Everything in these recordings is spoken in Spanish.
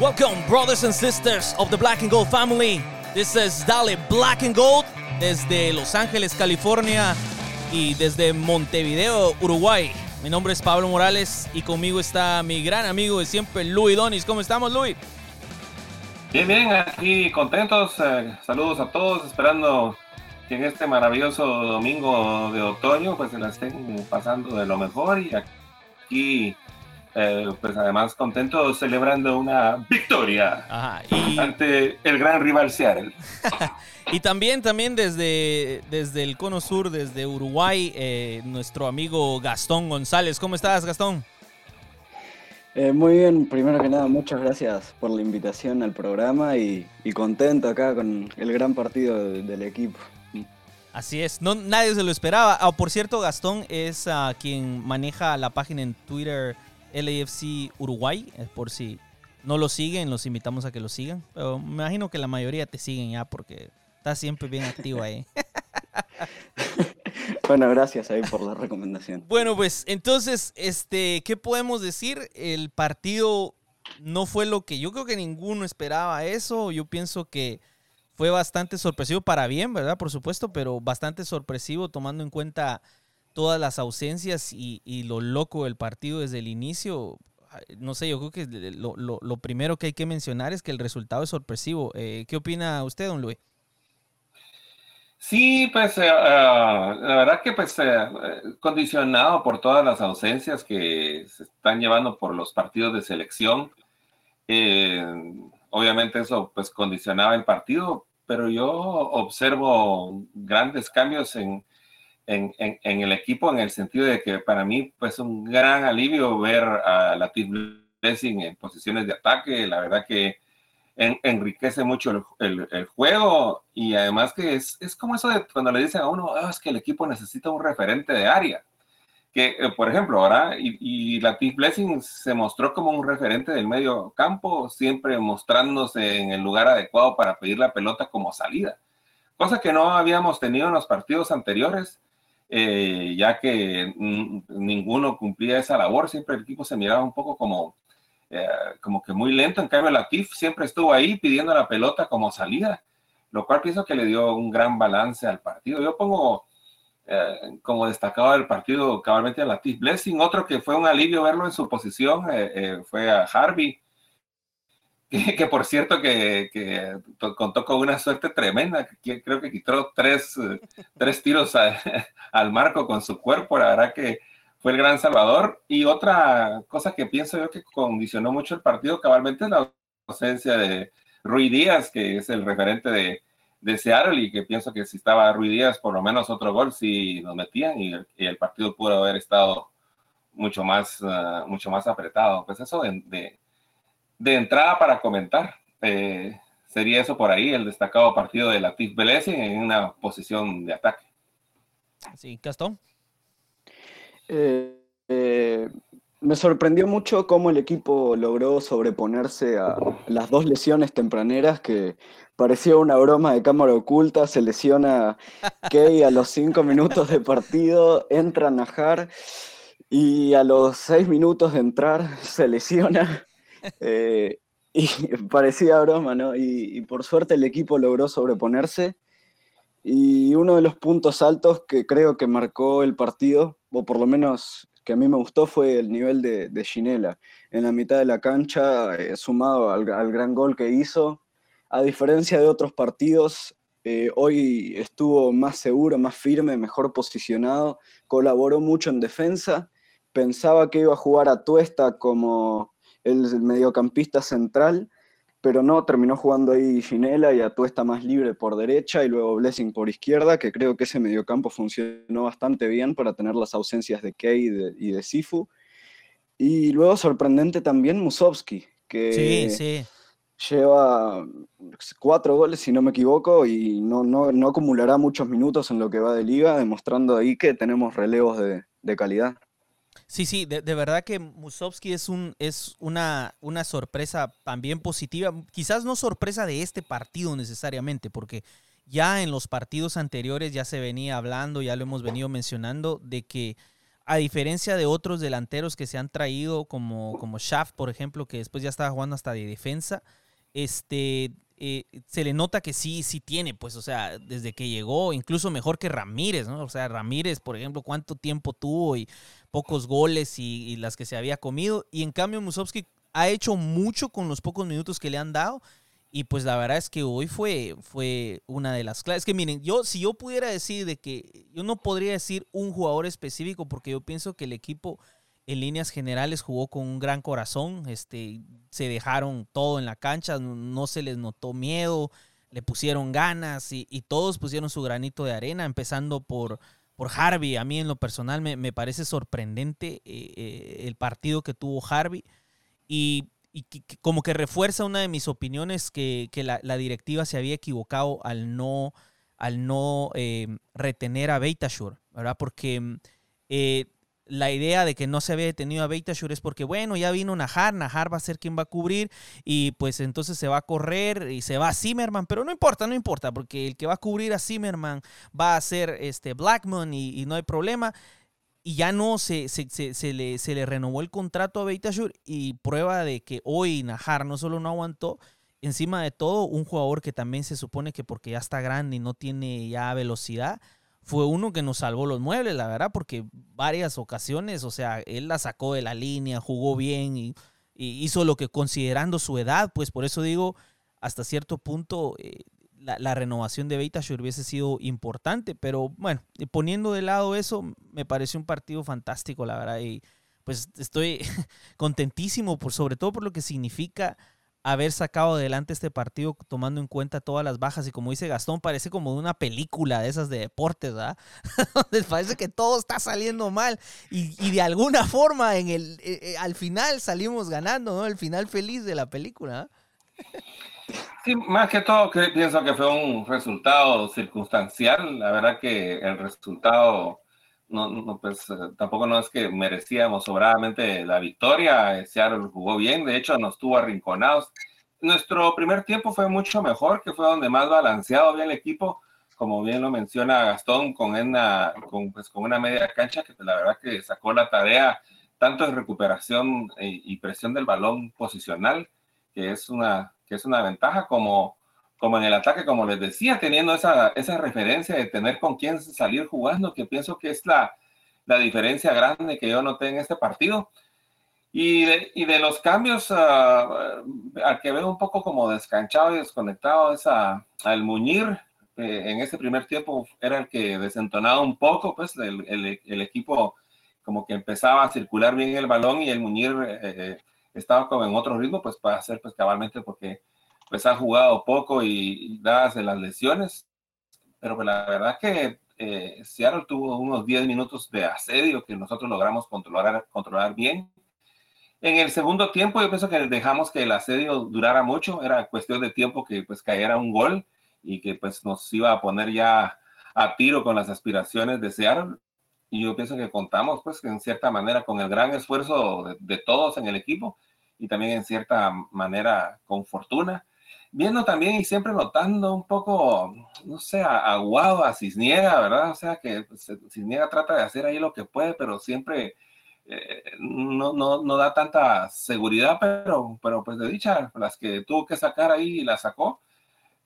Welcome, brothers and sisters of the Black and Gold family. This is Dale Black and Gold desde Los Ángeles, California y desde Montevideo, Uruguay. Mi nombre es Pablo Morales y conmigo está mi gran amigo de siempre, Luis Donis. ¿Cómo estamos, Luis? Bien, bien, aquí contentos. Eh, saludos a todos, esperando que en este maravilloso domingo de otoño pues se la estén pasando de lo mejor y aquí eh, pues además contentos celebrando una victoria ante el gran rival Seattle. y también, también desde, desde el cono sur, desde Uruguay, eh, nuestro amigo Gastón González. ¿Cómo estás, Gastón? Eh, muy bien, primero que nada, muchas gracias por la invitación al programa y, contento acá con el gran partido del equipo. Así es, no, nadie se lo esperaba. Oh, por cierto, Gastón es uh, quien maneja la página en Twitter LAFC Uruguay, eh, por si no lo siguen, los invitamos a que lo sigan. Pero me imagino que la mayoría te siguen ya porque estás siempre bien activo ahí. bueno, gracias ahí por la recomendación. Bueno, pues entonces, este, ¿qué podemos decir? El partido no fue lo que yo creo que ninguno esperaba eso. Yo pienso que fue bastante sorpresivo para bien, ¿verdad? Por supuesto, pero bastante sorpresivo tomando en cuenta todas las ausencias y, lo loco del partido desde el inicio, no sé, yo creo que lo, primero que hay que mencionar es que el resultado es sorpresivo. Eh, ¿Qué opina usted, don Luis? Sí, pues ah, la verdad que pues eh, condicionado por todas las ausencias que se están llevando por los partidos de selección, obviamente eso pues condicionaba el partido, pero yo observo grandes cambios en, en, en, el equipo en el sentido de que para mí pues un gran alivio ver a Latif Blessing en posiciones de ataque, la verdad que enriquece mucho el, el, juego y además que es, es, como eso de cuando le dicen a uno, ah, es que el equipo necesita un referente de área. Que, eh, por ejemplo, ahora, y, y Latif Blessing se mostró como un referente del medio campo, siempre mostrándose en el lugar adecuado para pedir la pelota como salida, cosa que no habíamos tenido en los partidos anteriores eh, ya que ninguno cumplía esa labor, siempre el equipo se miraba un poco como, eh, como que muy lento, en cambio Latif siempre estuvo ahí pidiendo la pelota como salida, lo cual pienso que le dio un gran balance al partido. Yo pongo eh, como destacado del partido cabalmente a Latif Blessing, otro que fue un alivio verlo en su posición fue a Harvey, que, por cierto que, contó con una suerte tremenda, que creo que quitó tres, tres tiros al marco con su cuerpo, la verdad que fue el gran salvador. Y otra cosa que pienso yo que condicionó mucho el partido cabalmente es la ausencia de Rui Díaz, que es el referente de, de Seattle y que pienso que si estaba Rui Díaz por lo menos otro gol si nos metían y el, partido pudo haber estado mucho más, ah, mucho más apretado. Pues eso de de entrada para comentar. Eh, sería eso por ahí, el destacado partido de Latif Vélez en una posición de ataque. Sí, Gastón. Eh, eh, me sorprendió mucho cómo el equipo logró sobreponerse a las dos lesiones tempraneras que parecía una broma de cámara oculta. Se lesiona Key a los cinco minutos de partido, entra Najar y a los seis minutos de entrar se lesiona eh, y parecía broma, ¿no? Y, por suerte el equipo logró sobreponerse. Y uno de los puntos altos que creo que marcó el partido, o por lo menos que a mí me gustó, fue el nivel de, de. En la mitad de la cancha, eh, sumado al, gran gol que hizo. A diferencia de otros partidos, eh, hoy estuvo más seguro, más firme, mejor posicionado, colaboró mucho en defensa. Pensaba que iba a jugar a Tuesta como el mediocampista central, pero no, terminó jugando ahí Ginela y Atuesta más libre por derecha y luego Blessing por izquierda, que creo que ese mediocampo funcionó bastante bien para tener las ausencias de Key y de, Sifu. Y luego sorprendente también Musovski, que lleva cuatro goles, si no me equivoco, y no, no, acumulará muchos minutos en lo que va de liga, demostrando ahí que tenemos relevos de calidad. Sí, sí, de, verdad que Musovski es, un, es una, una sorpresa también positiva. Quizás no sorpresa de este partido necesariamente, porque ya en los partidos anteriores ya se venía hablando, ya lo hemos venido mencionando, de que a diferencia de otros delanteros que se han traído, como, como Shaft, por ejemplo, que después ya estaba jugando hasta de defensa, este, eh, se le nota que sí, sí tiene, pues, o sea, desde que llegó, incluso mejor que Ramírez, ¿no? O sea, Ramírez, por ejemplo, cuánto tiempo tuvo y pocos goles y, las que se había comido. Y en cambio, Musovski ha hecho mucho con los pocos minutos que le han dado. Y pues la verdad es que hoy fue, fue una de las claves. Es que miren, yo si yo pudiera decir de que yo no podría decir un jugador específico porque yo pienso que el equipo en líneas generales jugó con un gran corazón, este, se dejaron todo en la cancha, no se les notó miedo, le pusieron ganas y, todos pusieron su granito de arena, empezando por, por Harvey. A mí en lo personal me, parece sorprendente eh, eh, el partido que tuvo Harvey y, como que refuerza una de mis opiniones que, la, directiva se había equivocado al no, al no eh, retener a Beitashour, ¿verdad? Porque la idea de que no se había detenido a Beitashour es porque, bueno, ya vino Nahar, Nahar va a ser quien va a cubrir y pues entonces se va a correr y se va a Zimmerman, pero no importa, no importa, porque el que va a cubrir a Zimmerman va a ser este Blackman y, no hay problema. Y ya no se, se, le, se le renovó el contrato a Beitashour y prueba de que hoy Nahar no solo no aguantó, encima de todo, un jugador que también se supone que porque ya está grande y no tiene ya velocidad, fue uno que nos salvó los muebles, la verdad, porque varias ocasiones, o sea, él la sacó de la línea, jugó bien y, hizo lo que considerando su edad, pues por eso digo, hasta cierto punto eh, la, renovación de Beita hubiese sido importante, pero bueno, poniendo de lado eso, me pareció un partido fantástico, la verdad, y pues estoy contentísimo, por, sobre todo por lo que significa haber sacado adelante este partido tomando en cuenta todas las bajas y como dice Gastón, parece como una película de esas de deportes, ¿verdad? Donde parece que todo está saliendo mal y, de alguna forma en el, eh, eh, al final salimos ganando, ¿no? El final feliz de la película. Sí, más que todo pienso que fue un resultado circunstancial, la verdad que el resultado no, pues eh, tampoco no es que merecíamos sobradamente la victoria. Seattle jugó bien, de hecho nos tuvo arrinconados. Nuestro primer tiempo fue mucho mejor, que fue donde más balanceado bien el equipo, como bien lo menciona Gastón, con una, con, pues, con una media cancha que pues, la verdad que sacó la tarea tanto en recuperación y, y presión del balón posicional, que es una, que es una ventaja, como como en el ataque, como les decía, teniendo esa, esa referencia de tener con quién salir jugando, que pienso que es la, la diferencia grande que yo noté en este partido. Y de, y de los cambios, uh, al que veo un poco como descanchado y desconectado, es a, al Muñir. Eh, en ese primer tiempo era el que desentonaba un poco, pues el, el, el, equipo como que empezaba a circular bien el balón y el Muñir eh, eh, estaba como en otro ritmo, pues para hacer pues cabalmente porque pues ha jugado poco y, dadas las lesiones, pero pues, la verdad que eh, Seattle tuvo unos 10 minutos de asedio que nosotros logramos controlar, controlar bien. En el segundo tiempo yo pienso que dejamos que el asedio durara mucho, era cuestión de tiempo que pues cayera un gol y que pues nos iba a poner ya a tiro con las aspiraciones de Seattle. Y yo pienso que contamos pues en cierta manera con el gran esfuerzo de, de todos en el equipo y también en cierta manera con fortuna viendo también y siempre notando un poco, no sé, aguado a Cisniega, ¿verdad? O sea, que Cisniega trata de hacer ahí lo que puede, pero siempre eh, no, no, no, da tanta seguridad, pero, pero pues de dicha, las que tuvo que sacar ahí y las sacó,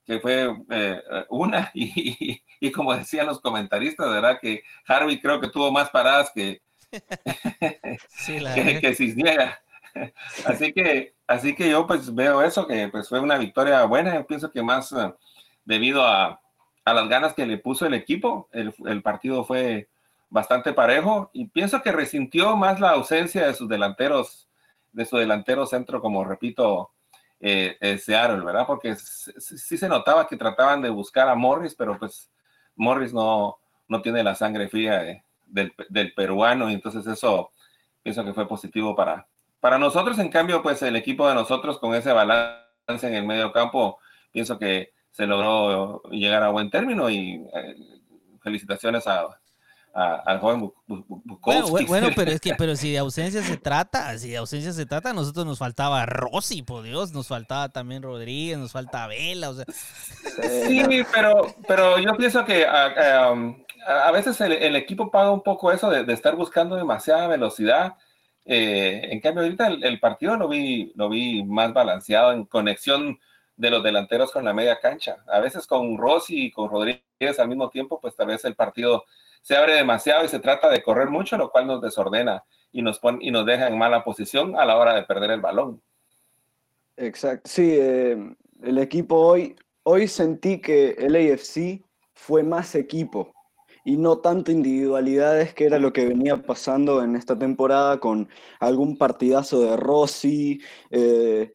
que fue eh, una, y, y, como decían los comentaristas, ¿verdad? Que Harvey creo que tuvo más paradas que, que, que Cisniega. Así que, así que yo pues veo eso, que pues fue una victoria buena. Yo pienso que más eh, debido a, a, las ganas que le puso el equipo, el, el, partido fue bastante parejo y pienso que resintió más la ausencia de sus delanteros, de su delantero centro, como repito, eh, eh Seattle, ¿verdad? Porque sí se notaba que trataban de buscar a Morris, pero pues Morris no, no tiene la sangre fría del, del peruano y entonces eso pienso que fue positivo para, para nosotros, en cambio, pues el equipo de nosotros con ese balance en el medio campo, pienso que se logró llegar a buen término y eh, felicitaciones a, al joven Bukowski. Bueno, pero es que pero si de ausencia se trata, si de ausencia se trata, a nosotros nos faltaba Rossi, por Dios, nos faltaba también Rodríguez, nos falta Vela, o sea. Sí, pero, pero yo pienso que um, a veces el, equipo paga un poco eso de, estar buscando demasiada velocidad. Eh, en cambio, ahorita el, partido lo vi, lo vi más balanceado en conexión de los delanteros con la media cancha. A veces con Rossi y con Rodríguez al mismo tiempo, pues tal vez el partido se abre demasiado y se trata de correr mucho, lo cual nos desordena y nos, y nos deja en mala posición a la hora de perder el balón. Exacto, sí, eh, el equipo hoy, hoy sentí que el AFC fue más equipo y no tanto individualidades, que era lo que venía pasando en esta temporada con algún partidazo de Rossi, eh,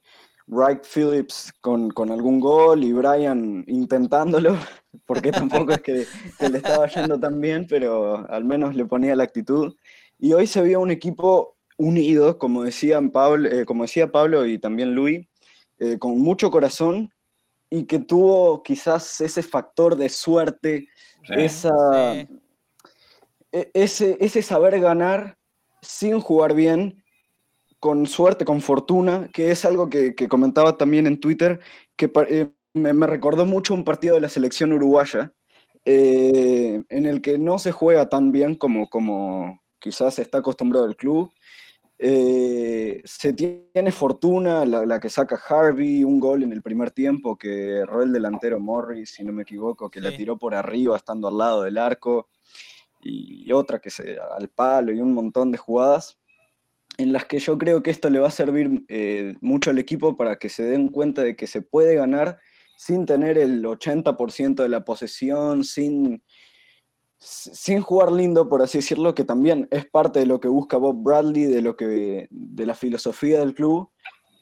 Wright Phillips con, algún gol y Brian intentándolo, porque tampoco es que, le estaba yendo tan bien, pero al menos le ponía la actitud. Y hoy se vio un equipo unido, como, decían Pablo, eh, como decía Pablo y también Luis, eh, con mucho corazón y que tuvo quizás ese factor de suerte esa, e, ese, ese saber ganar sin jugar bien, con suerte, con fortuna, que es algo que, comentaba también en Twitter, que eh, me, recordó mucho un partido de la selección uruguaya, eh, en el que no se juega tan bien como, como quizás está acostumbrado el club. Eh, se tiene fortuna, la, que saca Harvey, un gol en el primer tiempo que erró el delantero Morris, si no me equivoco, que la tiró por arriba estando al lado del arco, y, otra que se al palo y un montón de jugadas en las que yo creo que esto le va a servir eh, mucho al equipo para que se den cuenta de que se puede ganar sin tener el 80% de la posesión, sin sin jugar lindo, por así decirlo, que también es parte de lo que busca Bob Bradley, de, lo que, de la filosofía del club,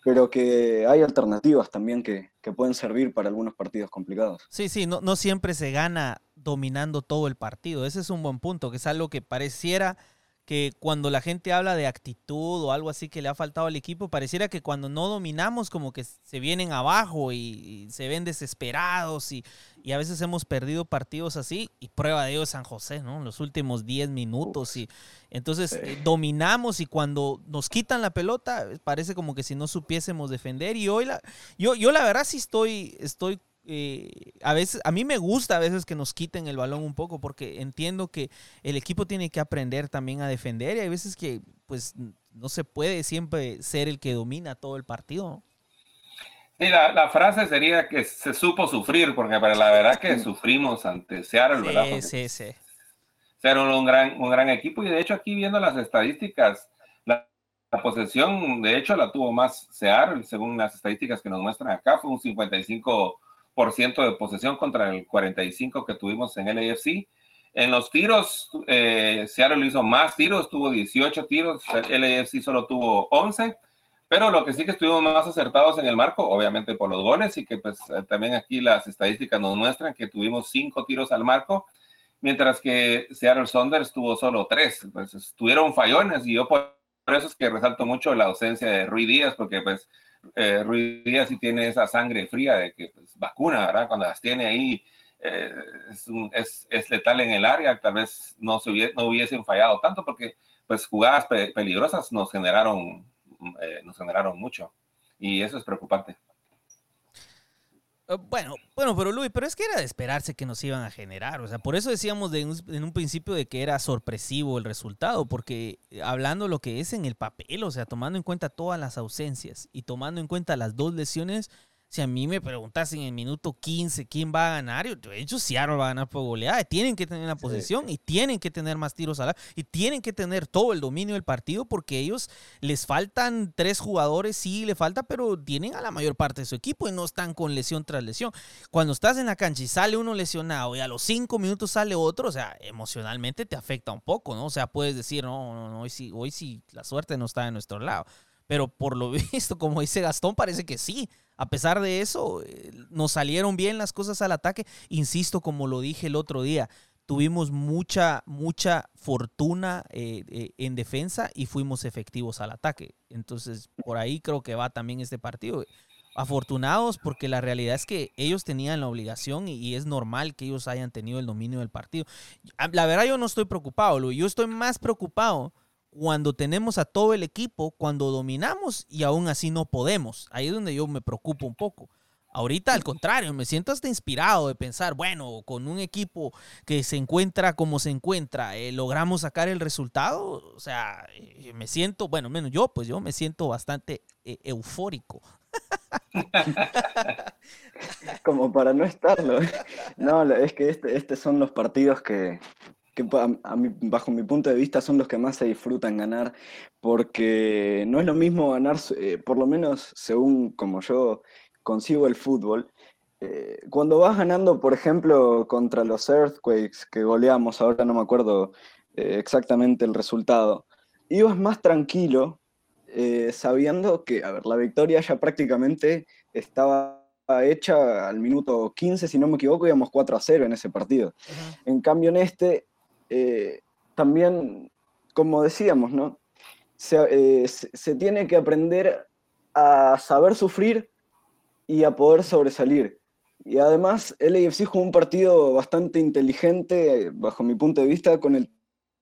pero que hay alternativas también que, pueden servir para algunos partidos complicados. Sí, sí, no, no siempre se gana dominando todo el partido. Ese es un buen punto, que es algo que pareciera que cuando la gente habla de actitud o algo así que le ha faltado al equipo, pareciera que cuando no dominamos como que se vienen abajo y, se ven desesperados y, a veces hemos perdido partidos así y prueba de ello San José, ¿no? Los últimos 10 minutos y entonces eh, dominamos y cuando nos quitan la pelota parece como que si no supiésemos defender y hoy la, yo, yo la verdad sí estoy, estoy eh, a veces, a mí me gusta a veces que nos quiten el balón un poco porque entiendo que el equipo tiene que aprender también a defender y hay veces que pues no se puede siempre ser el que domina todo el partido. Sí, la, frase sería que se supo sufrir, porque para la verdad que sufrimos ante Seattle, ¿verdad? sí, sí. Seattle un gran, un gran equipo y de hecho aquí viendo las estadísticas, la, la posesión de hecho la tuvo más Seattle, según las estadísticas que nos muestran acá, fue un 55 por ciento de posesión contra el 45 que tuvimos en el AFC. En los tiros, eh, Seattle hizo más tiros, tuvo 18 tiros, el AFC solo tuvo 11, pero lo que sí que estuvimos más acertados en el marco, obviamente por los goles, y que pues también aquí las estadísticas nos muestran que tuvimos 5 tiros al marco, mientras que Seattle Saunders tuvo solo 3, pues estuvieron fallones, y yo por eso es que resalto mucho la ausencia de Rui Díaz, porque pues eh, Ruiz Díaz sí tiene esa sangre fría de que pues, vacuna, ¿verdad? Cuando las tiene ahí eh, es, letal en el área, tal vez no, se no hubiesen fallado tanto porque pues jugadas peligrosas nos generaron, eh, nos generaron mucho y eso es preocupante. Eh, bueno, bueno, pero Luis, pero es que era de esperarse que nos iban a generar. O sea, por eso decíamos en un principio de que era sorpresivo el resultado, porque eh, hablando lo que es en el papel, o sea, tomando en cuenta todas las ausencias y tomando en cuenta las dos lesiones, si a mí me preguntasen en el minuto 15 quién va a ganar, yo he dicho Seattle va a ganar por goleada. Tienen que tener la posición y tienen que tener más tiros a la y tienen que tener todo el dominio del partido porque ellos les faltan tres jugadores, sí le falta, pero tienen a la mayor parte de su equipo y no están con lesión tras lesión. Cuando estás en la cancha y sale uno lesionado y a los cinco minutos sale otro, o sea, emocionalmente te afecta un poco, ¿no? O sea, puedes decir, no, no, no hoy sí, hoy sí la suerte no está de nuestro lado. Pero por lo visto, como dice Gastón, parece que sí. A pesar de eso, eh, nos salieron bien las cosas al ataque. Insisto, como lo dije el otro día, tuvimos mucha, mucha fortuna eh, eh, en defensa y fuimos efectivos al ataque. Entonces, por ahí creo que va también este partido. Afortunados porque la realidad es que ellos tenían la obligación y, es normal que ellos hayan tenido el dominio del partido. La verdad yo no estoy preocupado, Luis. Yo estoy más preocupado cuando tenemos a todo el equipo, cuando dominamos y aún así no podemos. Ahí es donde yo me preocupo un poco. Ahorita al contrario, me siento hasta inspirado de pensar, bueno, con un equipo que se encuentra como se encuentra, eh, logramos sacar el resultado. O sea, eh, me siento, bueno, menos yo, pues yo me siento bastante eh, eufórico. como para no estarlo. No, es que este, estos son los partidos que, bajo mi punto de vista son los que más se disfrutan ganar, porque no es lo mismo ganar, por lo menos según como yo consigo el fútbol. Eh, cuando vas ganando, por ejemplo, contra los Earthquakes que goleamos, ahora no me acuerdo eh, exactamente el resultado, ibas más tranquilo, eh, sabiendo que, a ver, la victoria ya prácticamente estaba hecha al minuto 15, si no me equivoco, íbamos 4 a 0 en ese partido. En cambio, en este, también, como decíamos, ¿no? se tiene que aprender a saber sufrir y a poder sobresalir. Y además, el AFC jugó un partido bastante inteligente, bajo mi punto de vista, con el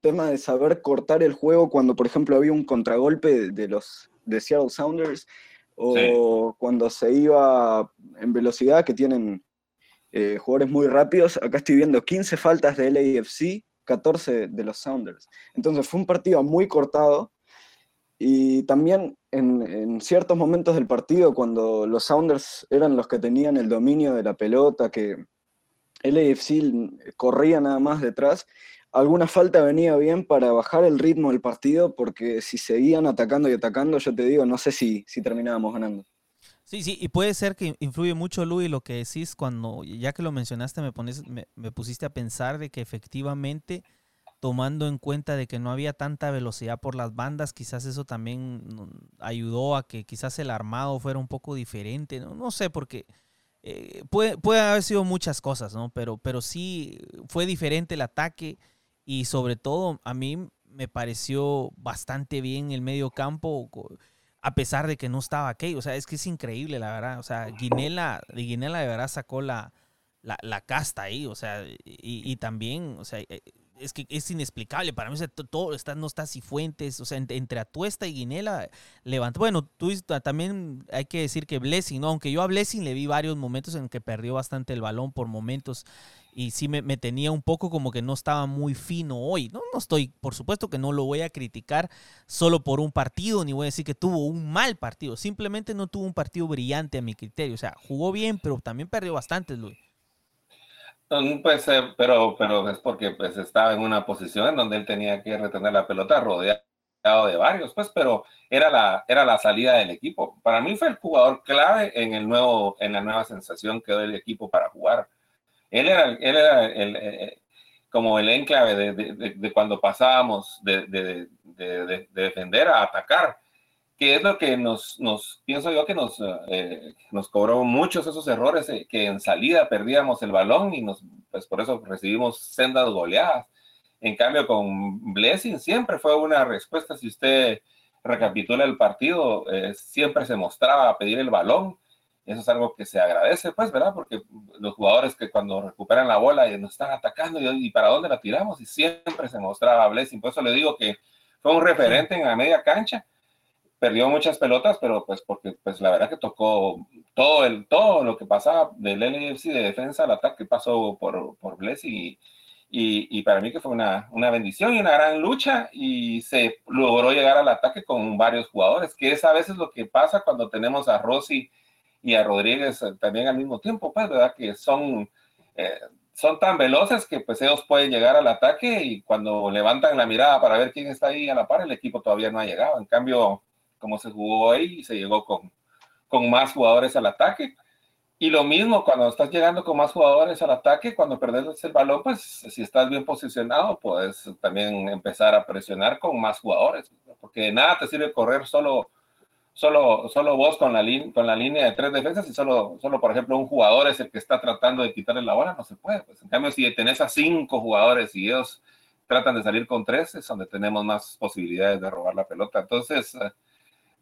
tema de saber cortar el juego cuando, por ejemplo, había un contragolpe de los de Seattle Sounders o cuando se iba en velocidad, que tienen eh, jugadores muy rápidos. Acá estoy viendo 15 faltas del AFC, 14 de los Sounders. Entonces fue un partido muy cortado y también en, ciertos momentos del partido, cuando los Sounders eran los que tenían el dominio de la pelota, que el AFC corría nada más detrás, alguna falta venía bien para bajar el ritmo del partido, porque si seguían atacando y atacando, yo te digo, no sé si, si terminábamos ganando. Sí, sí, y puede ser que influye mucho, Luis, lo que decís cuando, ya que lo mencionaste, me, pones, me pusiste a pensar de que efectivamente tomando en cuenta de que no había tanta velocidad por las bandas, quizás eso también ayudó a que quizás el armado fuera un poco diferente, no, sé, porque eh, puede, puede, haber sido muchas cosas, ¿no? Pero, pero sí fue diferente el ataque y sobre todo a mí me pareció bastante bien el medio campo, a pesar de que no estaba Key, o sea, es que es increíble, la verdad, o sea, Guinela, de Guinela de verdad sacó la, la, casta ahí, o sea, y, también, o sea, eh, es que es inexplicable. Para mí todo está, no está fuentes o sea, entre, Atuesta y Guinela levantó. Bueno, tú también hay que decir que Blessing, ¿no? Aunque yo a Blessing le vi varios momentos en que perdió bastante el balón por momentos y sí me, tenía un poco como que no estaba muy fino hoy. No, no estoy, por supuesto que no lo voy a criticar solo por un partido, ni voy a decir que tuvo un mal partido. Simplemente no tuvo un partido brillante a mi criterio. O sea, jugó bien, pero también perdió bastante, Luis. Pues, eh, pero, pero es porque pues, estaba en una posición en donde él tenía que retener la pelota rodeado de varios, pues, pero era la, era la salida del equipo. Para mí fue el jugador clave en, el nuevo, en la nueva sensación que dio el equipo para jugar. Él era, él era el, eh, eh, como el enclave de, de, de cuando pasábamos de, defender a atacar que es lo que nos, nos pienso yo que nos, eh, nos cobró muchos esos errores, eh, que en salida perdíamos el balón y nos, pues por eso recibimos sendas goleadas. En cambio, con Blessing siempre fue una respuesta, si usted recapitula el partido, eh, siempre se mostraba a pedir el balón. Eso es algo que se agradece, pues, ¿verdad? Porque los jugadores que cuando recuperan la bola y nos están atacando, y, para dónde la tiramos, y siempre se mostraba Blessing. Por eso le digo que fue un referente en la media cancha perdió muchas pelotas, pero pues porque pues la verdad que tocó todo el todo lo que pasaba del LFC de defensa al ataque pasó por, por Bless y, y, para mí que fue una, una, bendición y una gran lucha y se logró llegar al ataque con varios jugadores, que es a veces lo que pasa cuando tenemos a Rossi y a Rodríguez también al mismo tiempo, pues, ¿verdad? Que son, eh, son tan veloces que pues ellos pueden llegar al ataque y cuando levantan la mirada para ver quién está ahí a la par, el equipo todavía no ha llegado. En cambio, como se jugó hoy se llegó con, con más jugadores al ataque. Y lo mismo cuando estás llegando con más jugadores al ataque, cuando perdes el balón, pues si estás bien posicionado, puedes también empezar a presionar con más jugadores, porque de nada te sirve correr solo, solo, solo vos con la, con la línea de tres defensas y solo, solo, por ejemplo, un jugador es el que está tratando de quitarle la bola, no se puede. Pues. En cambio, si tenés a cinco jugadores y ellos tratan de salir con tres, es donde tenemos más posibilidades de robar la pelota. Entonces,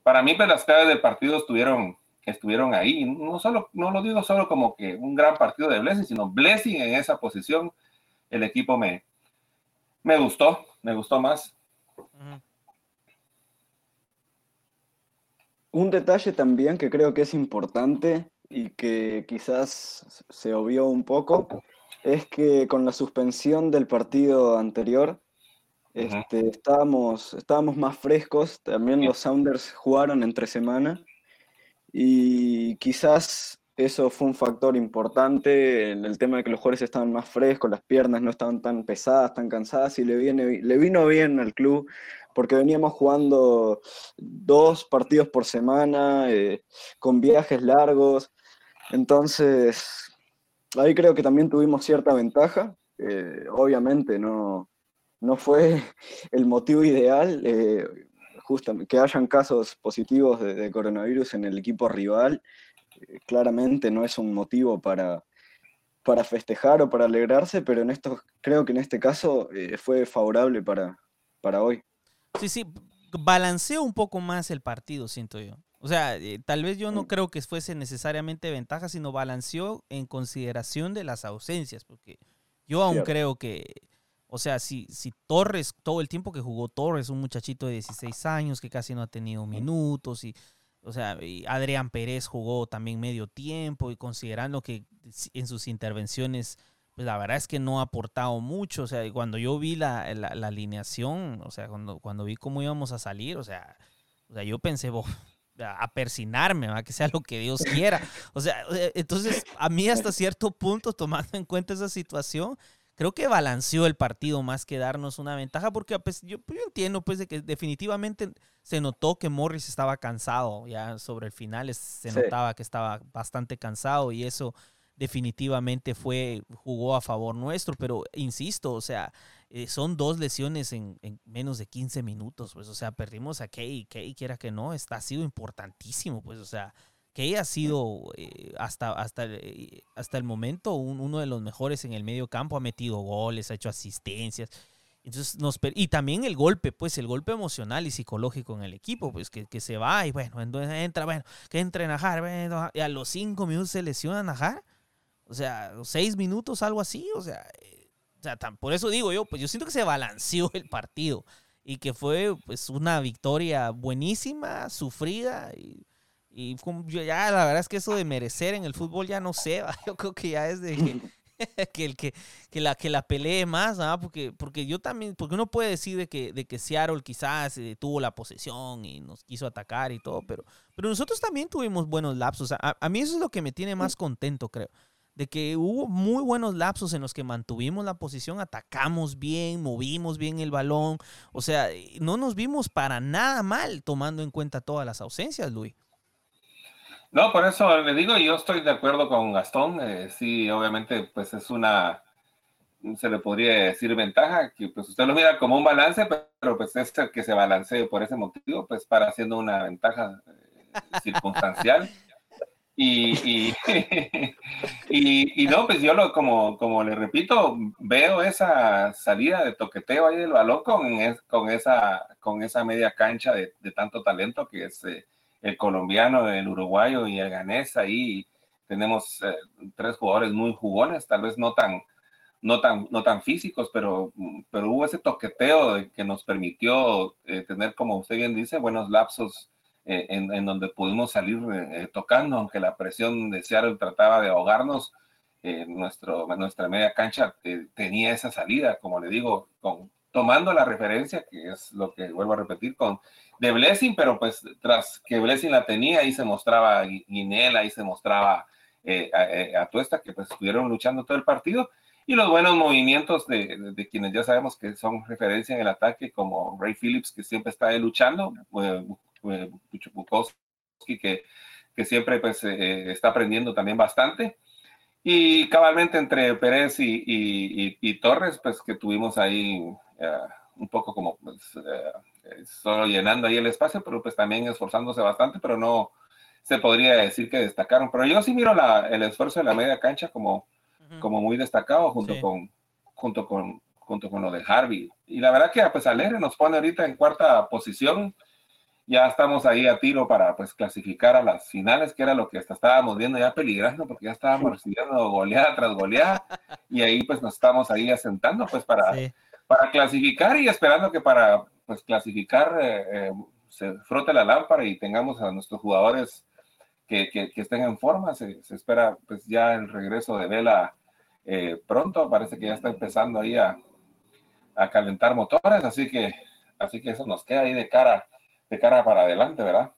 para mí pues, las claves del partido estuvieron, estuvieron ahí. No, solo, no lo digo solo como que un gran partido de Blessing, sino Blessing en esa posición, el equipo me, me gustó, me gustó más. Un detalle también que creo que es importante y que quizás se obvió un poco es que con la suspensión del partido anterior este, estábamos, estábamos más frescos, también los Sounders jugaron entre semana y quizás eso fue un factor importante en el tema de que los jugadores estaban más frescos, las piernas no estaban tan pesadas, tan cansadas y le, viene, le vino bien al club porque veníamos jugando dos partidos por semana, eh, con viajes largos. Entonces, ahí creo que también tuvimos cierta ventaja. Eh, obviamente no, no fue el motivo ideal. Eh, justamente, que hayan casos positivos de, coronavirus en el equipo rival, claramente no es un motivo para, para festejar o para alegrarse, pero en esto, creo que en este caso fue favorable para, para hoy. Sí, sí, balanceo un poco más el partido, siento yo. O sea, eh, tal vez yo no creo que fuese necesariamente ventaja, sino balanceó en consideración de las ausencias, porque yo aún creo que, o sea, si, si Torres, todo el tiempo que jugó Torres, un muchachito de 16 años que casi no ha tenido minutos, y, o sea, y Adrián Pérez jugó también medio tiempo, y considerando que en sus intervenciones pues la verdad es que no ha aportado mucho. O sea, cuando yo vi la, alineación, o sea, cuando, cuando vi cómo íbamos a salir, o sea, o sea yo pensé, a persinarme, que sea lo que Dios quiera. O sea, entonces a mí hasta cierto punto, tomando en cuenta esa situación, creo que balanceó el partido más que darnos una ventaja, porque pues, yo, yo, entiendo pues de que definitivamente se notó que Morris estaba cansado, ya sobre el final se notaba que estaba bastante cansado y eso definitivamente fue, jugó a favor nuestro, pero insisto, o sea, eh, son dos lesiones en, menos de 15 minutos, pues, o sea, perdimos a Kay, Kay quiera que no, está, ha sido importantísimo, pues, o sea, Kay ha sido eh, hasta, hasta, eh, hasta el momento uno de los mejores en el medio campo, ha metido goles, ha hecho asistencias. Entonces nos, y también el golpe, pues el golpe emocional y psicológico en el equipo, pues que, que se va y bueno, entra, bueno, que entre Najar, y a los cinco minutos se lesiona Najar. O sea, seis minutos, algo así. O sea, eh, por eso digo yo, pues yo siento que se balanceó el partido y que fue pues una victoria buenísima, sufrida y, y ya la verdad es que eso de merecer en el fútbol ya no sé, yo creo que ya es de que, el que, que, la, que la pelee más, porque, porque yo también, porque uno puede decir de que, de que Seattle quizás eh, tuvo la posesión y nos quiso atacar y todo, pero, pero nosotros también tuvimos buenos lapsos. A, a mí eso es lo que me tiene más contento, creo de que hubo muy buenos lapsos en los que mantuvimos la posición, atacamos bien, movimos bien el balón, o sea, no nos vimos para nada mal tomando en cuenta todas las ausencias, Luis. No, por eso le digo, yo estoy de acuerdo con Gastón, eh, sí, obviamente, pues es una, se le podría decir ventaja, que pues usted lo mira como un balance, pero pues es que se balancee por ese motivo, pues para haciendo una ventaja eh, circunstancial. Y, y, y, no, pues yo lo, como, como le repito, veo esa salida de toqueteo ahí del balón con, con, esa, con esa media cancha de, tanto talento que es eh, el colombiano, el uruguayo y el ganés. Ahí tenemos eh, tres jugadores muy jugones, tal vez no tan, no tan, no tan físicos, pero, pero hubo ese toqueteo que nos permitió eh, tener, como usted bien dice, buenos lapsos eh, en, donde pudimos salir eh, tocando, aunque la presión de Seattle trataba de ahogarnos, eh, nuestro, nuestra media cancha tenía esa salida, como le digo, con, tomando la referencia, que es lo que vuelvo a repetir, con de Blessing, pero pues tras que Blessing la tenía, ahí se mostraba Guinela, ahí se mostraba a, Tuesta, que pues estuvieron luchando todo el partido, y los buenos movimientos de, de, quienes ya sabemos que son referencia en el ataque, como Ray Phillips, que siempre está ahí luchando, Bukowski, que, que siempre pues, eh, está aprendiendo también bastante. Y cabalmente entre Pérez y, y, Torres, pues que tuvimos ahí eh, un poco como pues, eh, solo llenando ahí el espacio, pero pues también esforzándose bastante, pero no se podría decir que destacaron. Pero yo sí miro la, el esfuerzo de la media cancha como, como muy destacado junto, con, junto, con, junto con lo de Harvey. Y la verdad que pues Alegre nos pone ahorita en cuarta posición ya estamos ahí a tiro para pues clasificar a las finales, que era lo que hasta estábamos viendo ya peligrando, porque ya estábamos recibiendo goleada tras goleada, y ahí pues nos estamos ahí asentando pues para, para clasificar y esperando que para pues clasificar eh, eh, se frote la lámpara y tengamos a nuestros jugadores que, que, estén en forma. Se, se, espera pues ya el regreso de Vela eh, pronto. Parece que ya está empezando ahí a, a, calentar motores, así que, así que eso nos queda ahí de cara, de cara para adelante, ¿verdad?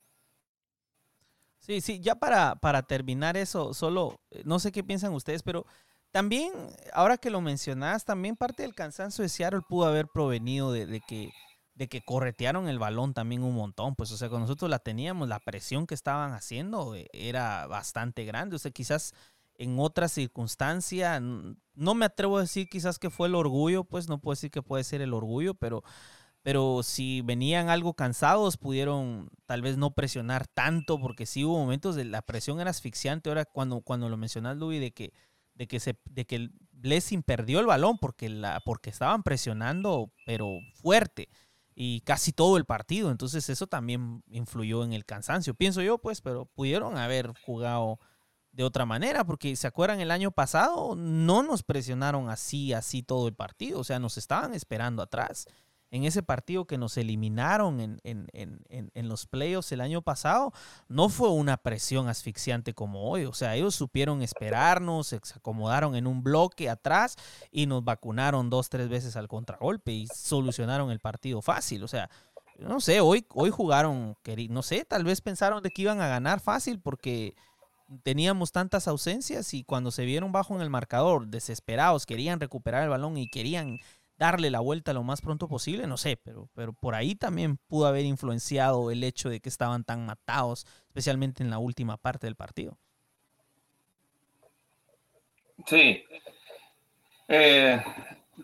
Sí, sí, ya para, para terminar eso, solo, eh, no sé qué piensan ustedes, pero también, ahora que lo mencionas, también parte del cansancio de Seattle pudo haber provenido de, de que de que corretearon el balón también un montón. Pues, o sea, cuando nosotros la teníamos, la presión que estaban haciendo eh, era bastante grande. O sea, quizás en otra circunstancia, no me atrevo a decir quizás que fue el orgullo, pues no puedo decir que puede ser el orgullo, pero, pero si venían algo cansados, pudieron tal vez no presionar tanto, porque sí hubo momentos de la presión era asfixiante. Ahora, cuando, cuando lo mencionas, Luis, de que, de que, se, de que Blessing perdió el balón porque, la, porque estaban presionando, pero fuerte y casi todo el partido. Entonces eso también influyó en el cansancio, pienso yo, pues, pero pudieron haber jugado de otra manera, porque se acuerdan el año pasado no nos presionaron así, así todo el partido, o sea, nos estaban esperando atrás en ese partido que nos eliminaron en, en, en, en, los playoffs el año pasado, no fue una presión asfixiante como hoy. O sea, ellos supieron esperarnos, se acomodaron en un bloque atrás y nos vacunaron dos, tres veces al contragolpe y solucionaron el partido fácil. O sea, no sé, hoy, hoy jugaron, no sé, tal vez pensaron de que iban a ganar fácil porque teníamos tantas ausencias y cuando se vieron bajo en el marcador, desesperados, querían recuperar el balón y querían darle la vuelta lo más pronto posible, no sé, pero, pero por ahí también pudo haber influenciado el hecho de que estaban tan matados, especialmente en la última parte del partido. Sí. Eh,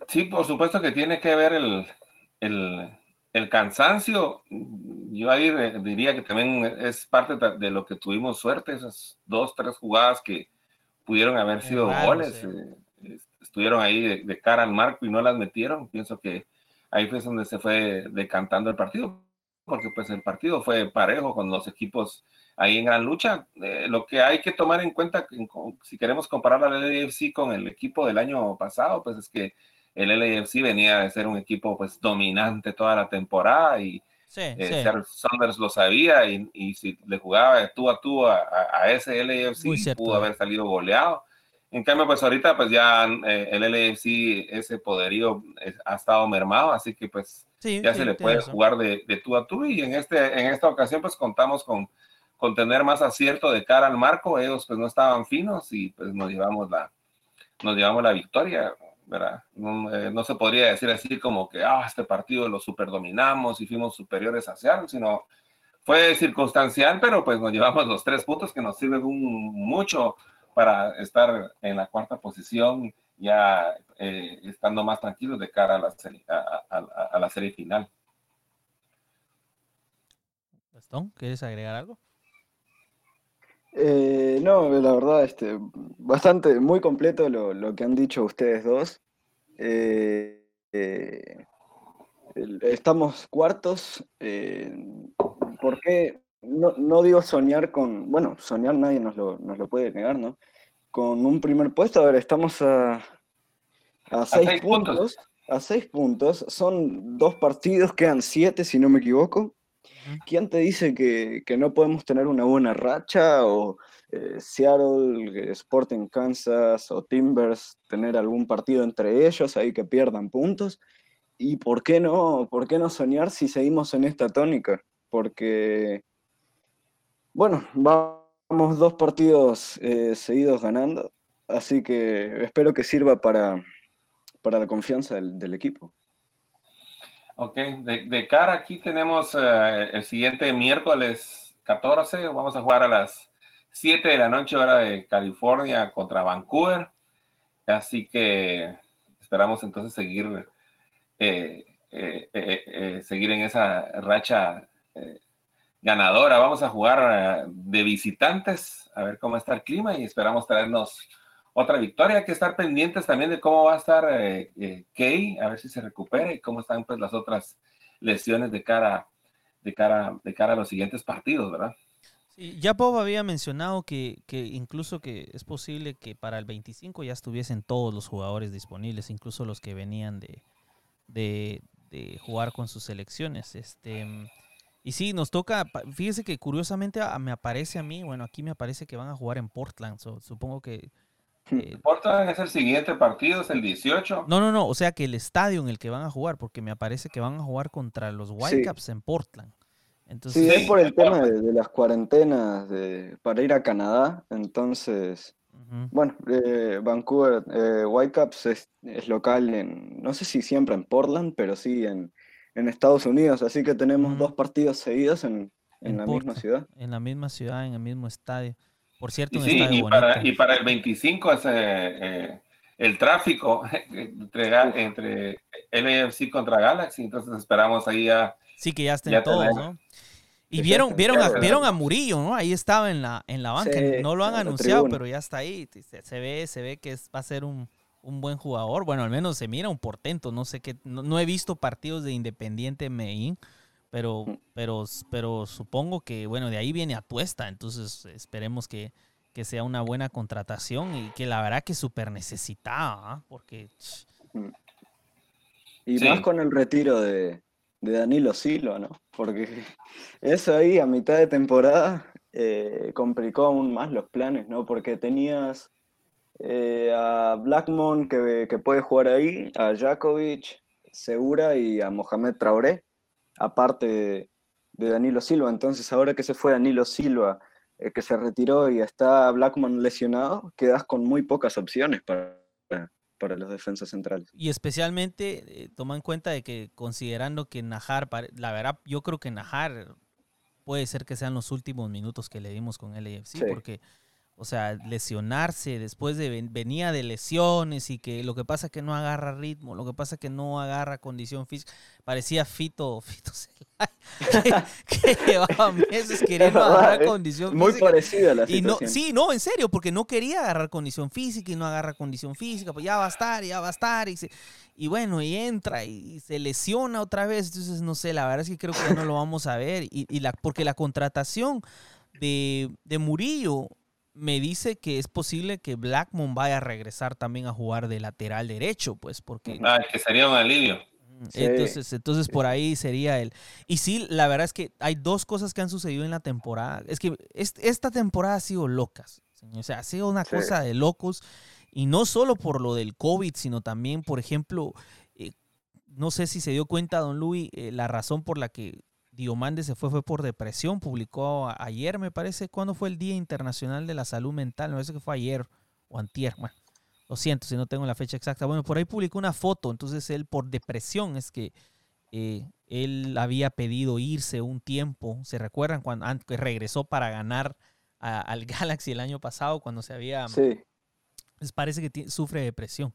sí, por supuesto que tiene que ver el, el, cansancio. Yo ahí diría que también es parte de lo que tuvimos suerte, esas dos, tres jugadas que pudieron haber sido goles. Eh, estuvieron ahí de, cara al marco y no las metieron. Pienso que ahí fue donde se fue decantando el partido, porque pues el partido fue parejo con los equipos ahí en gran lucha. Eh, lo que hay que tomar en cuenta, si queremos comparar al LAFC con el equipo del año pasado, pues es que el LAFC venía de ser un equipo pues dominante toda la temporada y sí, eh, Sanders lo sabía y, si le jugaba tú a tú a, a ese LAFC pudo haber salido goleado. En cambio, pues ahorita pues ya eh, el LAFC, ese poderío ha estado mermado, así que pues ya se le puede jugar de, de, tú a tú. Y en, este, en esta ocasión pues contamos con, con tener más acierto de cara al marco, ellos pues no estaban finos y pues nos llevamos la, nos llevamos la victoria, ¿verdad? No, eh, no se podría decir así como que, ah, este partido lo superdominamos y fuimos superiores a Seattle, sino fue circunstancial, pero pues nos llevamos los tres puntos que nos sirven mucho para estar en la cuarta posición, ya eh, estando más tranquilos de cara a la serie, a, la serie final. Gastón, ¿quieres agregar algo? Eh, no, la verdad, este, bastante, muy completo lo, que han dicho ustedes dos. Eh, estamos cuartos. ¿Por qué? No, digo soñar con, bueno, soñar nadie nos lo, puede negar, ¿no? Con un primer puesto, a ver, estamos a, a, seis, puntos, A seis puntos, son dos partidos, quedan siete si no me equivoco. ¿Quién te dice que, no podemos tener una buena racha o eh, Seattle, Sporting Kansas o Timbers tener algún partido entre ellos ahí que pierdan puntos? ¿Y por qué no, por qué no soñar si seguimos en esta tónica? Porque bueno, vamos dos partidos eh, seguidos ganando, así que espero que sirva para, para la confianza del, equipo. Ok, de, cara aquí tenemos eh, el siguiente miércoles 14, vamos a jugar a las 7 de la noche hora de California contra Vancouver, así que esperamos entonces seguir, eh, seguir en esa racha ganadora. Vamos a jugar eh, de visitantes, a ver cómo está el clima y esperamos traernos otra victoria. Hay que estar pendientes también de cómo va a estar eh, eh, a ver si se recupera y cómo están pues las otras lesiones de cara, de cara, de cara a los siguientes partidos, ¿verdad? Ya Bob había mencionado que, incluso que es posible que para el 25 ya estuviesen todos los jugadores disponibles, incluso los que venían de, de, de jugar con sus selecciones. Este, Y sí, nos toca, fíjese que curiosamente me aparece a mí, bueno, aquí me aparece que van a jugar en Portland, supongo que... Eh, Portland es el siguiente partido, es el 18. No, no, no, o sea que el estadio en el que van a jugar, porque me aparece que van a jugar contra los Whitecaps en Portland. Entonces, sí, es por el tema de, las cuarentenas de, para ir a Canadá, entonces... Bueno, eh, Vancouver, eh, Whitecaps es, es, local en, no sé si siempre en Portland, pero sí en, en Estados Unidos, así que tenemos dos partidos seguidos en, la misma ciudad. En la misma ciudad, en el mismo estadio. Por cierto, un estadio y, para, y para el 25 es eh, el tráfico entre, entre LAFC contra Galaxy, entonces esperamos ahí ya. Sí, que ya estén todos, ¿no? Y vieron, vieron, a, vieron a Murillo, ¿no? Ahí estaba en la, en la banca. no lo han anunciado, pero ya está ahí. Se, ve, se ve que va a ser un, un buen jugador. Bueno, al menos se mira un portento. No sé qué, no, he visto partidos de Independiente Medellín, pero, mm. pero, pero supongo que, bueno, de ahí viene Atuesta. Entonces esperemos que, sea una buena contratación y que la verdad que súper necesitaba, ¿ah? porque... Mm. Y más con el retiro de, Danilo Silva, ¿no? Porque eso ahí a mitad de temporada eh, complicó aún más los planes, ¿no? Porque tenías eh, a Blackmon que, puede jugar ahí, a Jakovic, Segura y a Mohamed Traoré, aparte de, Danilo Silva. Entonces ahora que se fue Danilo Silva, eh, que se retiró y está Blackmon lesionado, quedas con muy pocas opciones para, para los defensas centrales. Y especialmente eh, toma en cuenta de que considerando que Najar, la verdad yo creo que Najar puede ser que sean los últimos minutos que le dimos con el AFC, porque o sea, lesionarse después de venía de lesiones y que lo que pasa es que no agarra ritmo, lo que pasa es que no agarra condición física. Parecía Fito, Fito que, llevaba meses queriendo agarrar condición física. Muy parecida a la situación. Y no, sí, no, en serio, porque no quería agarrar condición física y no agarra condición física, pues ya va a estar, ya va a estar. Y, y bueno, y entra y, se lesiona otra vez. Entonces, no sé, la verdad es que creo que ya no lo vamos a ver. Y, y la, porque la contratación de, de Murillo me dice que es posible que Blackmon vaya a regresar también a jugar de lateral derecho, pues, porque... Ah, que sería un alivio. Entonces, entonces por ahí sería él. Y sí, la verdad es que hay dos cosas que han sucedido en la temporada. Es que esta temporada ha sido locas. O sea, ha sido una cosa de locos. Y no solo por lo del COVID, sino también, por ejemplo, eh, no sé si se dio cuenta, don Luis, eh, la razón por la que Diomande se fue, fue por depresión, publicó ayer, me parece, ¿cuándo fue el Día Internacional de la Salud Mental? Me parece que fue ayer o antier, bueno, lo siento si no tengo la fecha exacta. Bueno, por ahí publicó una foto, entonces él por depresión es que eh, él había pedido irse un tiempo, ¿se recuerdan? Cuando regresó para ganar al Galaxy el año pasado, cuando se había... Sí. Les parece que sufre depresión.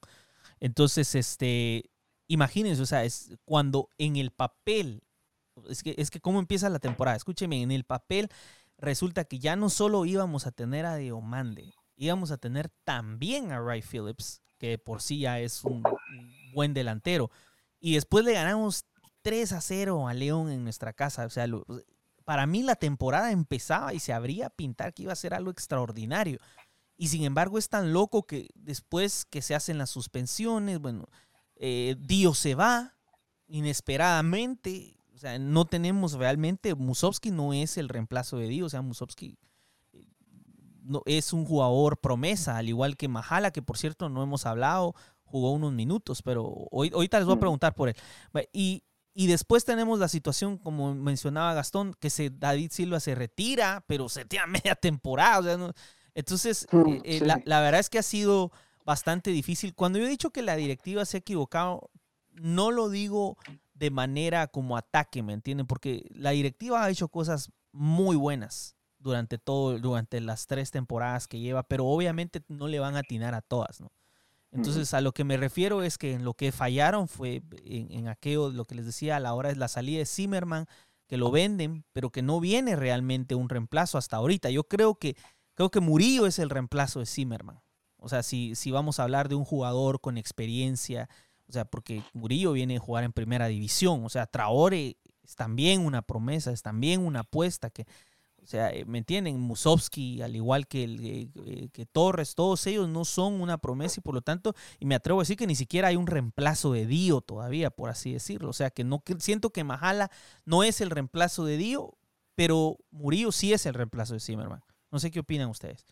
Entonces, este, imagínense, o sea, es cuando en el papel es que, es que cómo empieza la temporada. Escúcheme, en el papel resulta que ya no solo íbamos a tener a Diomande, íbamos a tener también a Ray Phillips, que por sí ya es un, buen delantero. Y después le ganamos 3 a 0 a León en nuestra casa. O sea, para mí la temporada empezaba y se abría a pintar que iba a ser algo extraordinario. Y sin embargo es tan loco que después que se hacen las suspensiones, bueno, eh, Dio se va inesperadamente o sea, no tenemos realmente, Musovski no es el reemplazo de Dio, o sea, Musovski eh, no, es un jugador promesa, al igual que Mahala, que por cierto no hemos hablado, jugó unos minutos, pero hoy, ahorita les voy a mm. preguntar por él. Y, y después tenemos la situación, como mencionaba Gastón, que se, David Silva se retira, pero se tira media temporada. O sea, entonces, mm, eh, eh, la, la, verdad es que ha sido bastante difícil. Cuando yo he dicho que la directiva se ha equivocado, no lo digo de manera como ataque, ¿me entienden? Porque la directiva ha hecho cosas muy buenas durante todo, durante las tres temporadas que lleva, pero obviamente no le van a atinar a todas, ¿no? Entonces, a lo que me refiero es que en lo que fallaron fue en, aquello, lo que les decía a la hora es la salida de Zimmerman, que lo venden, pero que no viene realmente un reemplazo hasta ahorita. Yo creo que, creo que Murillo es el reemplazo de Zimmerman. O sea, si, si vamos a hablar de un jugador con experiencia, o sea, porque Murillo viene a jugar en primera división. O sea, Traore es también una promesa, es también una apuesta que O sea, eh, ¿me entienden? Musovski, al igual que, el, eh, eh, que Torres, todos ellos no son una promesa y por lo tanto, y me atrevo a decir que ni siquiera hay un reemplazo de Dio todavía, por así decirlo. O sea, que no siento que Majala no es el reemplazo de Dio, pero Murillo sí es el reemplazo de Zimmerman. No sé qué opinan ustedes.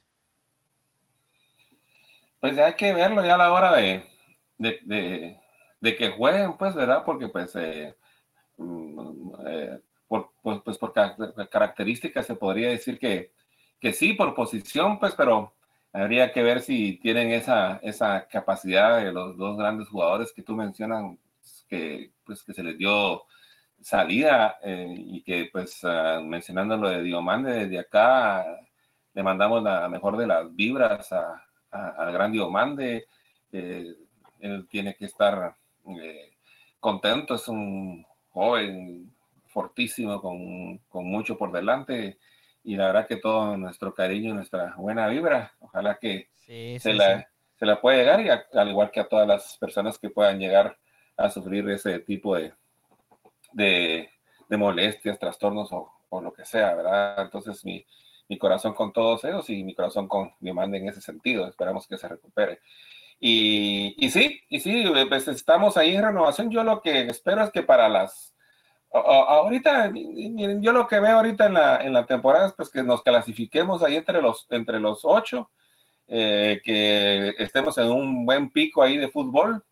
Pues hay que verlo ya a la hora de, que jueguen, pues, ¿verdad? Porque pues mm, por, pues, pues por características se podría decir que, que sí, por posición, pues, pero habría que ver si tienen esa, esa capacidad de los dos grandes jugadores que tú mencionas, que, pues, que se les dio salida eh, y que pues uh, mencionando lo de Diomande, desde acá le mandamos la mejor de las vibras a, al gran Diomande. Eh, él tiene que estar eh, contento, es un joven fortísimo, con, con, mucho por delante. Y la verdad que todo nuestro cariño, nuestra buena vibra, ojalá que se, la, se la pueda llegar, y al igual que a todas las personas que puedan llegar a sufrir ese tipo de, de, de molestias, trastornos o, o, lo que sea, ¿verdad? Entonces mi, mi corazón con todos ellos y mi corazón con mi mande en ese sentido. Esperamos que se recupere. Y, y, sí, y sí, pues estamos ahí en renovación. Yo lo que espero es que para las ahorita, miren, yo lo que veo ahorita en la, en la temporada es pues que nos clasifiquemos ahí entre los, entre los ocho, eh, que estemos en un buen pico ahí de fútbol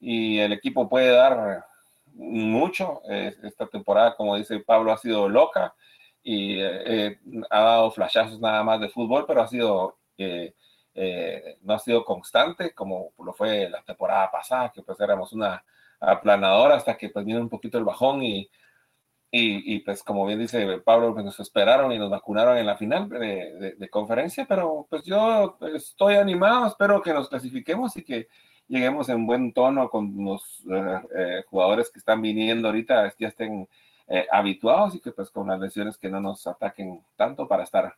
y el equipo puede dar mucho. esta temporada, como dice Pablo, ha sido loca y eh, ha dado flashazos nada más de fútbol, pero ha sido... Eh, no ha sido constante como lo fue la temporada pasada, que pues éramos una, aplanador hasta que pues viene un poquito el bajón y, y, pues como bien dice Pablo, pues nos esperaron y nos vacunaron en la final de, de, conferencia, pero pues yo estoy animado, espero que nos clasifiquemos y que lleguemos en buen tono con los eh, eh, jugadores que están viniendo ahorita, ya estén habituados y que pues con las lesiones que no nos ataquen tanto para estar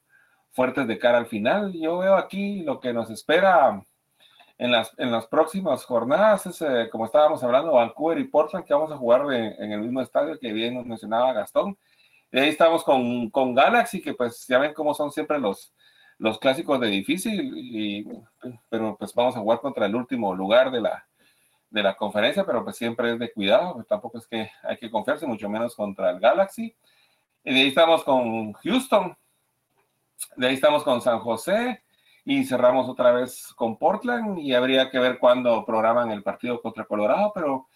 fuertes de cara al final. Yo veo aquí lo que nos espera en las, en las próximas jornadas, es, eh, como estábamos hablando, Vancouver y Portland, que vamos a jugar en el mismo estadio que bien nos mencionaba Gastón. Y ahí estamos con, con, Galaxy, que pues ya ven cómo son siempre los, los clásicos de difícil, y, pero pues vamos a jugar contra el último lugar de la, de la conferencia, pero pues siempre es de cuidado, pues tampoco es que hay que confiarse, mucho menos contra el Galaxy. Y de ahí estamos con Houston, de ahí estamos con San José, y cerramos otra vez con Portland y habría que ver cuándo programan el partido contra Colorado, pero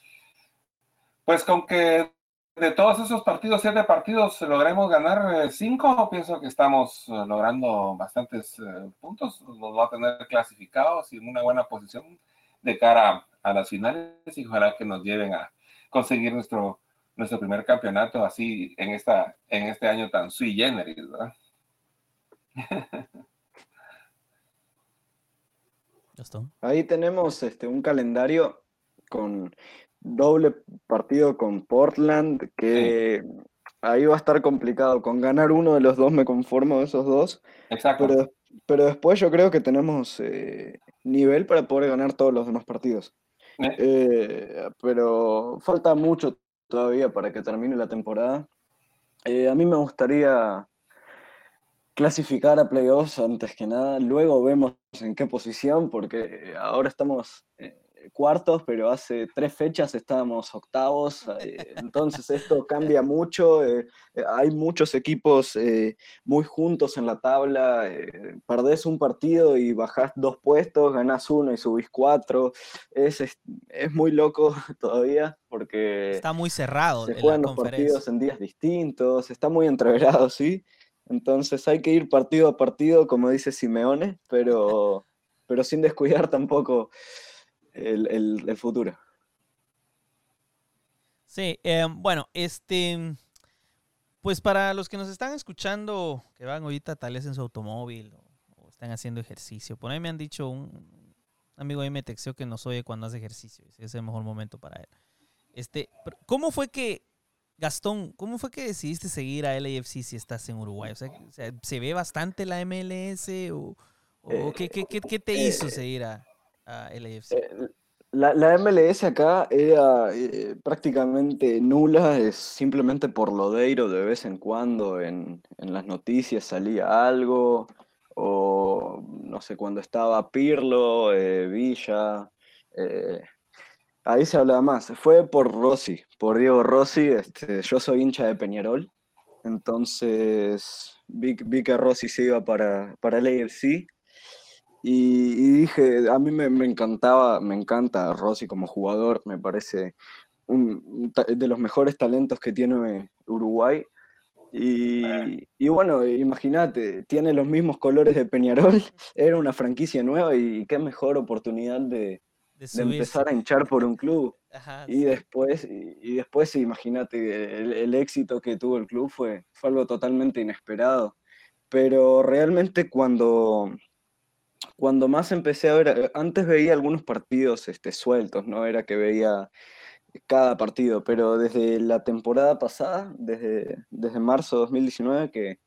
pues con que de todos esos partidos, siete partidos, logremos ganar eh, cinco, pienso que estamos eh, logrando bastantes eh, puntos, nos va a tener clasificados y en una buena posición de cara a las finales y ojalá que nos lleven a conseguir nuestro, nuestro primer campeonato así en, esta, en este año tan sui generis, ¿verdad? Ahí tenemos este, un calendario con doble partido con Portland, que ahí va a estar complicado. Con ganar uno de los dos me conformo de esos dos. Exacto. Pero, después yo creo que tenemos eh, nivel para poder ganar todos los demás partidos. Eh. Eh, pero falta mucho todavía para que termine la temporada. a mí me gustaría clasificar a playoffs antes que nada, luego vemos en qué posición, porque ahora estamos eh, cuartos, pero hace tres fechas estábamos octavos, eh, entonces esto cambia mucho, eh, hay muchos equipos muy juntos en la tabla, perdés un partido y bajás dos puestos, ganás uno y subís cuatro, es, es, muy loco todavía porque... Está muy cerrado. Se juegan los partidos en días distintos, está muy entreverado, sí. Entonces hay que ir partido a partido, como dice Simeone, pero, pero sin descuidar tampoco el, futuro. Sí, em, bueno, este, pues para los que nos están escuchando, que van ahorita tal vez en su automóvil o, están haciendo ejercicio, por ahí me han dicho, un amigo ahí me texteó que nos oye cuando hace ejercicio, ese es el mejor momento para él. Este, ¿Cómo fue que Gastón, ¿cómo fue que decidiste seguir a LAFC si estás en Uruguay? O sea, ¿se ve bastante la MLS o, qué, te hizo eh, seguir a, a LAFC? Eh, La, la, MLS acá era eh, prácticamente nula, es simplemente por lodeiro de vez en cuando en, en, las noticias salía algo, o no sé, cuando estaba Pirlo, eh, Villa, eh, ahí se hablaba más. Fue por Rossi, por Diego Rossi, este, yo soy hincha de Peñarol, entonces vi, vi que Rossi se iba para, para el AFC y, dije, a mí me, encantaba, me encanta Rossi como jugador, me parece un, de los mejores talentos que tiene Uruguay. Y, bueno, imagínate, tiene los mismos colores de Peñarol, era una franquicia nueva y qué mejor oportunidad de, empezar a hinchar por un club. y, después, y, después, imagínate, el, el, éxito que tuvo el club fue, fue algo totalmente inesperado. Pero realmente cuando, cuando más empecé a ver, antes veía algunos partidos este, sueltos, no era que veía cada partido, pero desde la temporada pasada, desde, desde marzo de 2019, que,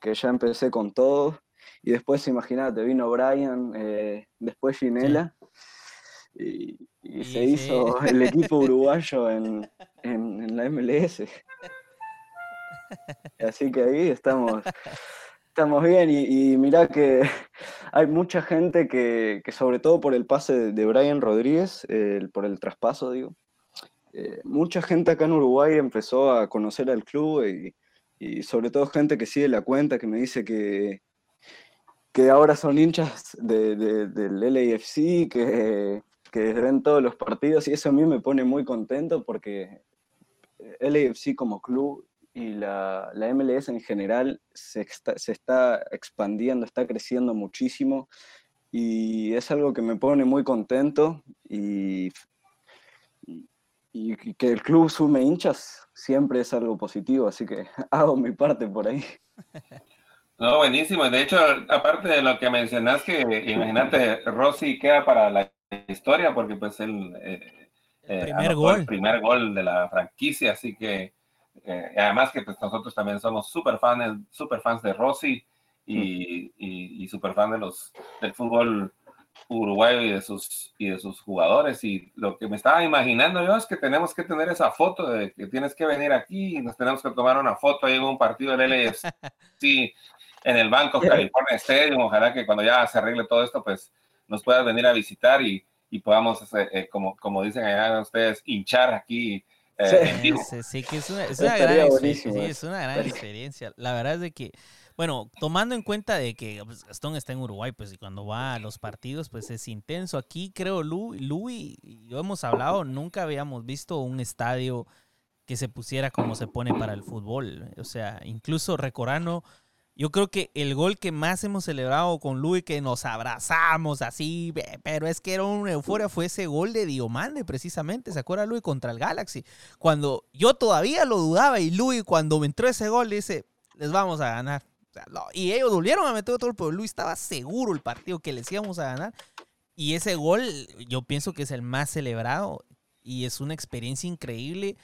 que ya empecé con todo, y después, imagínate, vino Brian, eh, después Ginela, y, se hizo el equipo uruguayo en, en la MLS. Así que ahí estamos Estamos bien y, mirá que hay mucha gente que, sobre todo por el pase de Brian Rodríguez, por el traspaso, digo, eh, mucha gente acá en Uruguay empezó a conocer al club y, sobre todo gente que sigue la cuenta, que me dice que, que ahora son hinchas del LAFC, que, que ven todos los partidos y eso a mí me pone muy contento porque LAFC como club y la, la, MLS en general se está, se está expandiendo, está creciendo muchísimo y es algo que me pone muy contento y, y, que el club sume hinchas siempre es algo positivo, así que hago mi parte por ahí. No, buenísimo. De hecho, aparte de lo que mencionas, que imagínate, Rossi queda para la historia porque pues él eh, el primer gol. el primer gol de la franquicia, así que eh, además que pues, nosotros también somos súper fans, super fans de Rossi y, y, super fan de los, del fútbol uruguayo y de, sus, y de sus jugadores. Y lo que me estaba imaginando yo es que tenemos que tener esa foto de que tienes que venir aquí y nos tenemos que tomar una foto ahí en un partido del LAFC en el Banco California Stadium. Ojalá que cuando ya se arregle todo esto, pues nos puedas venir a visitar y, y podamos, eh, eh, como, como dicen allá ustedes, hinchar aquí eh, sí, que es una, gran experiencia. La verdad es de que, bueno, tomando en cuenta de que pues, Gastón está en Uruguay, pues y cuando va a los partidos, pues es intenso. Aquí creo, Lu, Lu y yo hemos hablado, nunca habíamos visto un estadio que se pusiera como se pone para el fútbol. O sea, incluso recordando yo creo que el gol que más hemos celebrado con Luis, que nos abrazamos así, pero es que era una euforia, fue ese gol de Diomande, precisamente. ¿Se acuerda Luis contra el Galaxy? Cuando yo todavía lo dudaba y Luis, cuando me entró ese gol, dice: Les vamos a ganar. y ellos volvieron a meter otro, pero Luis estaba seguro el partido que les íbamos a ganar. Y ese gol, yo pienso que es el más celebrado y es una experiencia increíble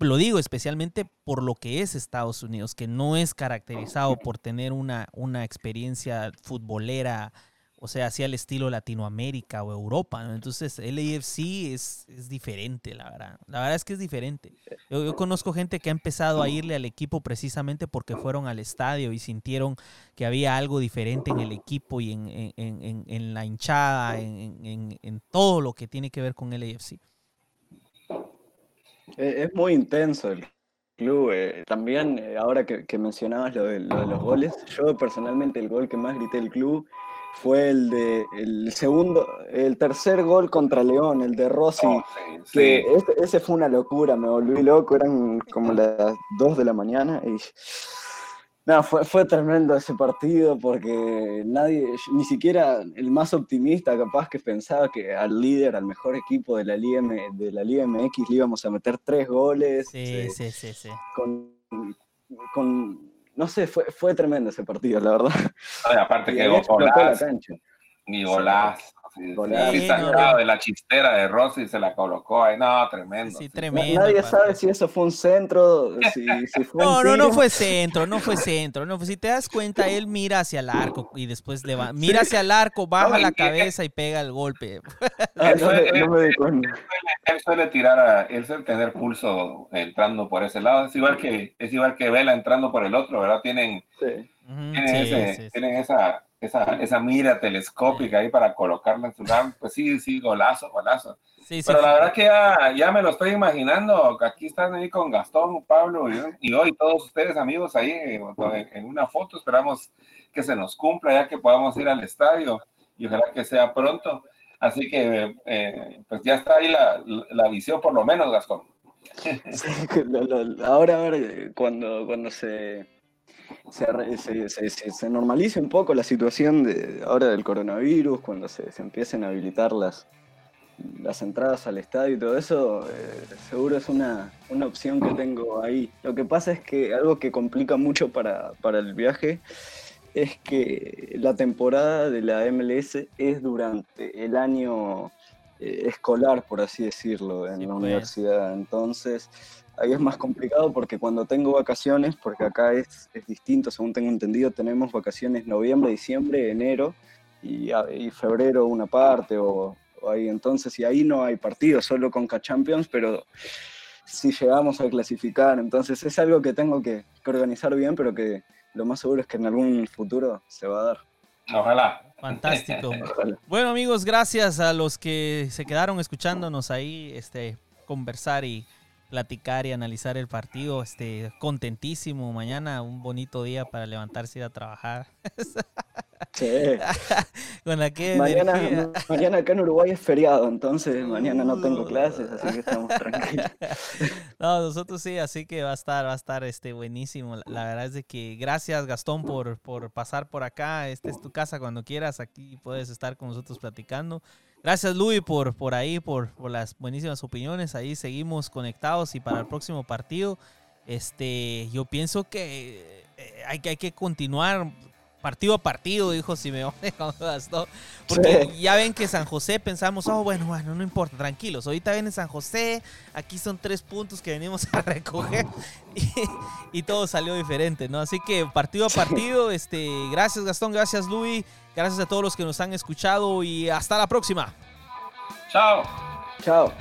lo digo especialmente por lo que es Estados Unidos, que no es caracterizado por tener una, una experiencia futbolera, o sea, hacia el estilo Latinoamérica o Europa. Entonces, el AFC es, es, diferente, la verdad. La verdad es que es diferente. Yo, conozco gente que ha empezado a irle al equipo precisamente porque fueron al estadio y sintieron que había algo diferente en el equipo y en, en, en, en la hinchada, en, todo lo que tiene que ver con el AFC. Es muy intenso el club. Eh, también, eh, ahora que, mencionabas lo de, los goles, yo personalmente el gol que más grité del club fue el de el segundo, el tercer gol contra León, el de Rossi. Oh, que ese, fue una locura, me volví loco, eran como las 2 de la mañana y no, fue, fue tremendo ese partido porque nadie, ni siquiera el más optimista capaz que pensaba que al líder, al mejor equipo de la Liga, de la Liga MX le íbamos a meter tres goles. Sí, eh, sí, sí, sí. Con, con, no sé, fue, fue tremendo ese partido, la verdad. aparte que golazo. Ni golazo. Sí, de la chistera de Rossi se la colocó ahí. No, tremendo. Sí, tremendo. Nadie sabe si eso fue un centro. Si, fue no, no, no fue centro, no fue centro. No, si te das cuenta, él mira hacia el arco y después le va. Mira hacia el arco, baja la cabeza y pega el golpe. Ah, no, me él, suele, tirar, a, él suele tener pulso entrando por ese lado. Es igual que, es igual que Vela entrando por el otro, ¿verdad? Tienen, tienen, tienen esa esa, esa mira telescópica ahí para colocarla en su lado, pues sí, sí, golazo, golazo. Pero la verdad que ya, ya, me lo estoy imaginando, aquí están ahí con Gastón, Pablo y, hoy todos ustedes amigos ahí en, una foto, esperamos que se nos cumpla ya que podamos ir al estadio y ojalá que sea pronto. Así que eh, pues ya está ahí la, la, visión por lo menos, Gastón. ahora, ahora, cuando, cuando se se, se, se, normalice un poco la situación de ahora del coronavirus, cuando se, empiecen a habilitar las, las entradas al estadio y todo eso, eh, seguro es una, una, opción que tengo ahí. Lo que pasa es que algo que complica mucho para, para el viaje es que la temporada de la MLS es durante el año eh, escolar, por así decirlo, en la pues. universidad. Entonces, ahí es más complicado porque cuando tengo vacaciones, porque acá es, es distinto, según tengo entendido, tenemos vacaciones noviembre, diciembre, enero y, y febrero una parte o, ahí entonces, y ahí no hay partido, solo con K-Champions, pero si llegamos a clasificar, entonces es algo que tengo que, organizar bien, pero que lo más seguro es que en algún futuro se va a dar. Ojalá. Fantástico. Bueno amigos, gracias a los que se quedaron escuchándonos ahí, este, conversar y platicar y analizar el partido. Este, contentísimo. Mañana un bonito día para levantarse y ir a trabajar. Sí. mañana, mañana acá en Uruguay es feriado, entonces mañana no tengo clases, así que estamos tranquilos. No, nosotros sí, así que va a estar, va a estar este buenísimo. La verdad es de que gracias Gastón por, por pasar por acá. Esta es tu casa cuando quieras. Aquí puedes estar con nosotros platicando. Gracias, Luis, por, por ahí, por, por, las buenísimas opiniones. Ahí seguimos conectados y para el próximo partido, este, yo pienso que eh, hay, que hay que continuar partido a partido, dijo Simeone cuando gastó. Porque ya ven que San José pensamos, oh, bueno, bueno, no importa, tranquilos. Ahorita viene San José, aquí son tres puntos que venimos a recoger y, todo salió diferente, ¿no? Así que partido a partido, este, gracias Gastón, gracias Luis, gracias a todos los que nos han escuchado y hasta la próxima. Chao. Chao.